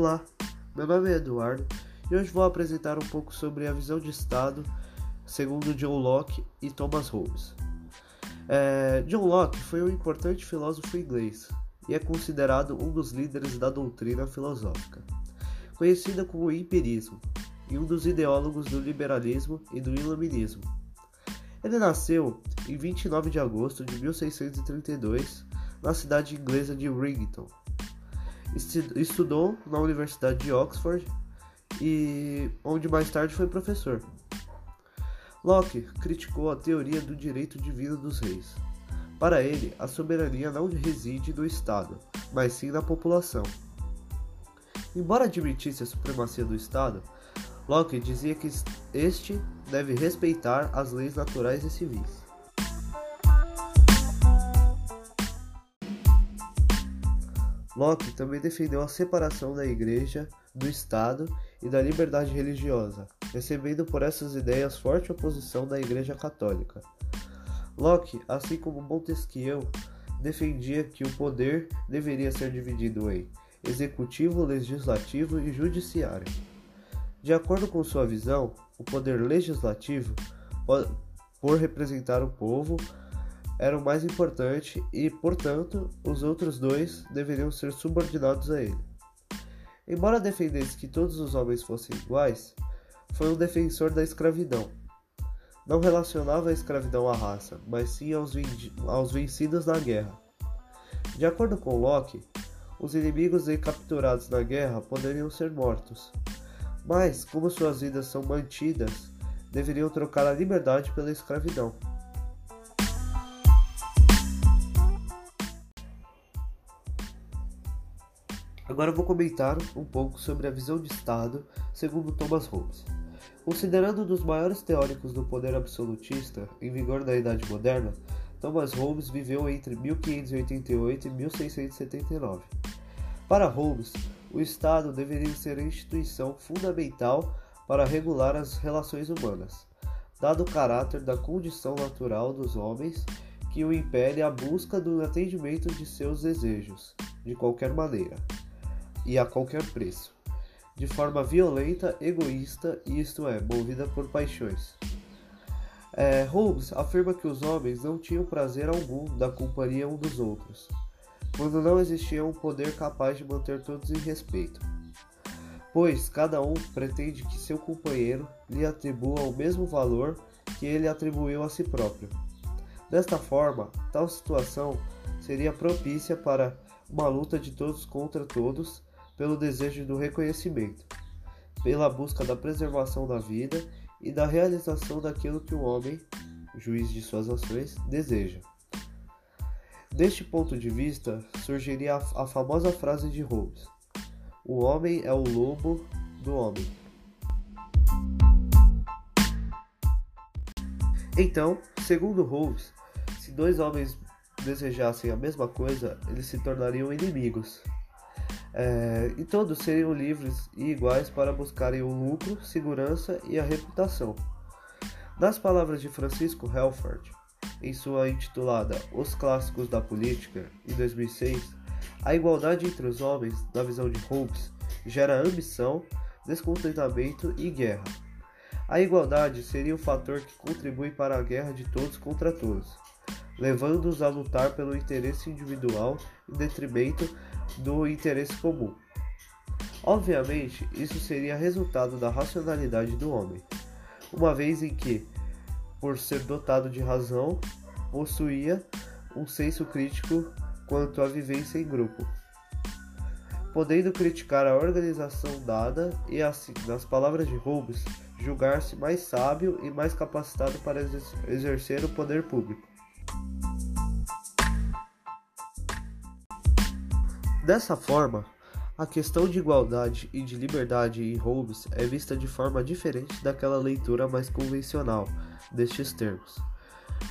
Olá, meu nome é Eduardo e hoje vou apresentar um pouco sobre a visão de Estado segundo John Locke e Thomas Hobbes. É, John Locke foi um importante filósofo inglês e é considerado um dos líderes da doutrina filosófica, conhecida como empirismo, e um dos ideólogos do liberalismo e do iluminismo. Ele nasceu em 29 de agosto de 1632 na cidade inglesa de Rington. Estudou na Universidade de Oxford e onde mais tarde foi professor. Locke criticou a teoria do direito divino dos reis. Para ele, a soberania não reside no Estado, mas sim na população. Embora admitisse a supremacia do Estado, Locke dizia que este deve respeitar as leis naturais e civis. Locke também defendeu a separação da Igreja do Estado e da liberdade religiosa, recebendo por essas ideias forte oposição da Igreja Católica. Locke, assim como Montesquieu, defendia que o poder deveria ser dividido em executivo, legislativo e judiciário. De acordo com sua visão, o poder legislativo, por representar o povo, era o mais importante e, portanto, os outros dois deveriam ser subordinados a ele. Embora defendesse que todos os homens fossem iguais, foi um defensor da escravidão. Não relacionava a escravidão à raça, mas sim aos, aos vencidos na guerra. De acordo com Locke, os inimigos e capturados na guerra poderiam ser mortos, mas, como suas vidas são mantidas, deveriam trocar a liberdade pela escravidão. Agora vou comentar um pouco sobre a visão de Estado segundo Thomas Hobbes. Considerando um dos maiores teóricos do poder absolutista em vigor na Idade Moderna, Thomas Hobbes viveu entre 1588 e 1679. Para Hobbes, o Estado deveria ser a instituição fundamental para regular as relações humanas, dado o caráter da condição natural dos homens que o impele a busca do atendimento de seus desejos, de qualquer maneira e a qualquer preço, de forma violenta, egoísta isto é, movida por paixões. É, Holmes afirma que os homens não tinham prazer algum da companhia um dos outros, quando não existia um poder capaz de manter todos em respeito, pois cada um pretende que seu companheiro lhe atribua o mesmo valor que ele atribuiu a si próprio. Desta forma, tal situação seria propícia para uma luta de todos contra todos pelo desejo do reconhecimento, pela busca da preservação da vida e da realização daquilo que o homem, juiz de suas ações, deseja. Deste ponto de vista, surgiria a, famosa frase de Hobbes: O homem é o lobo do homem. Então, segundo Hobbes, se dois homens desejassem a mesma coisa, eles se tornariam inimigos. É, e todos seriam livres e iguais para buscarem o lucro, segurança e a reputação. Nas palavras de Francisco Helford, em sua intitulada Os Clássicos da Política, em 2006, a igualdade entre os homens, na visão de Hobbes, gera ambição, descontentamento e guerra. A igualdade seria o fator que contribui para a guerra de todos contra todos, levando-os a lutar pelo interesse individual em detrimento do interesse comum. Obviamente, isso seria resultado da racionalidade do homem, uma vez em que, por ser dotado de razão, possuía um senso crítico quanto à vivência em grupo, podendo criticar a organização dada e, assim, nas palavras de Hobbes, julgar-se mais sábio e mais capacitado para exercer o poder público. Dessa forma, a questão de igualdade e de liberdade em Hobbes é vista de forma diferente daquela leitura mais convencional destes termos,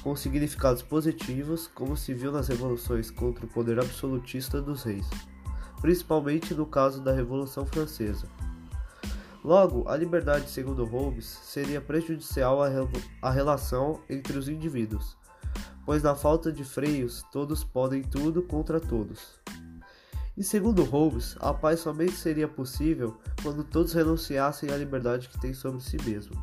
com significados positivos, como se viu nas revoluções contra o poder absolutista dos reis, principalmente no caso da Revolução Francesa. Logo, a liberdade, segundo Hobbes, seria prejudicial à, relação entre os indivíduos, pois na falta de freios todos podem tudo contra todos E segundo Holmes, a paz somente seria possível quando todos renunciassem à liberdade que têm sobre si mesmo.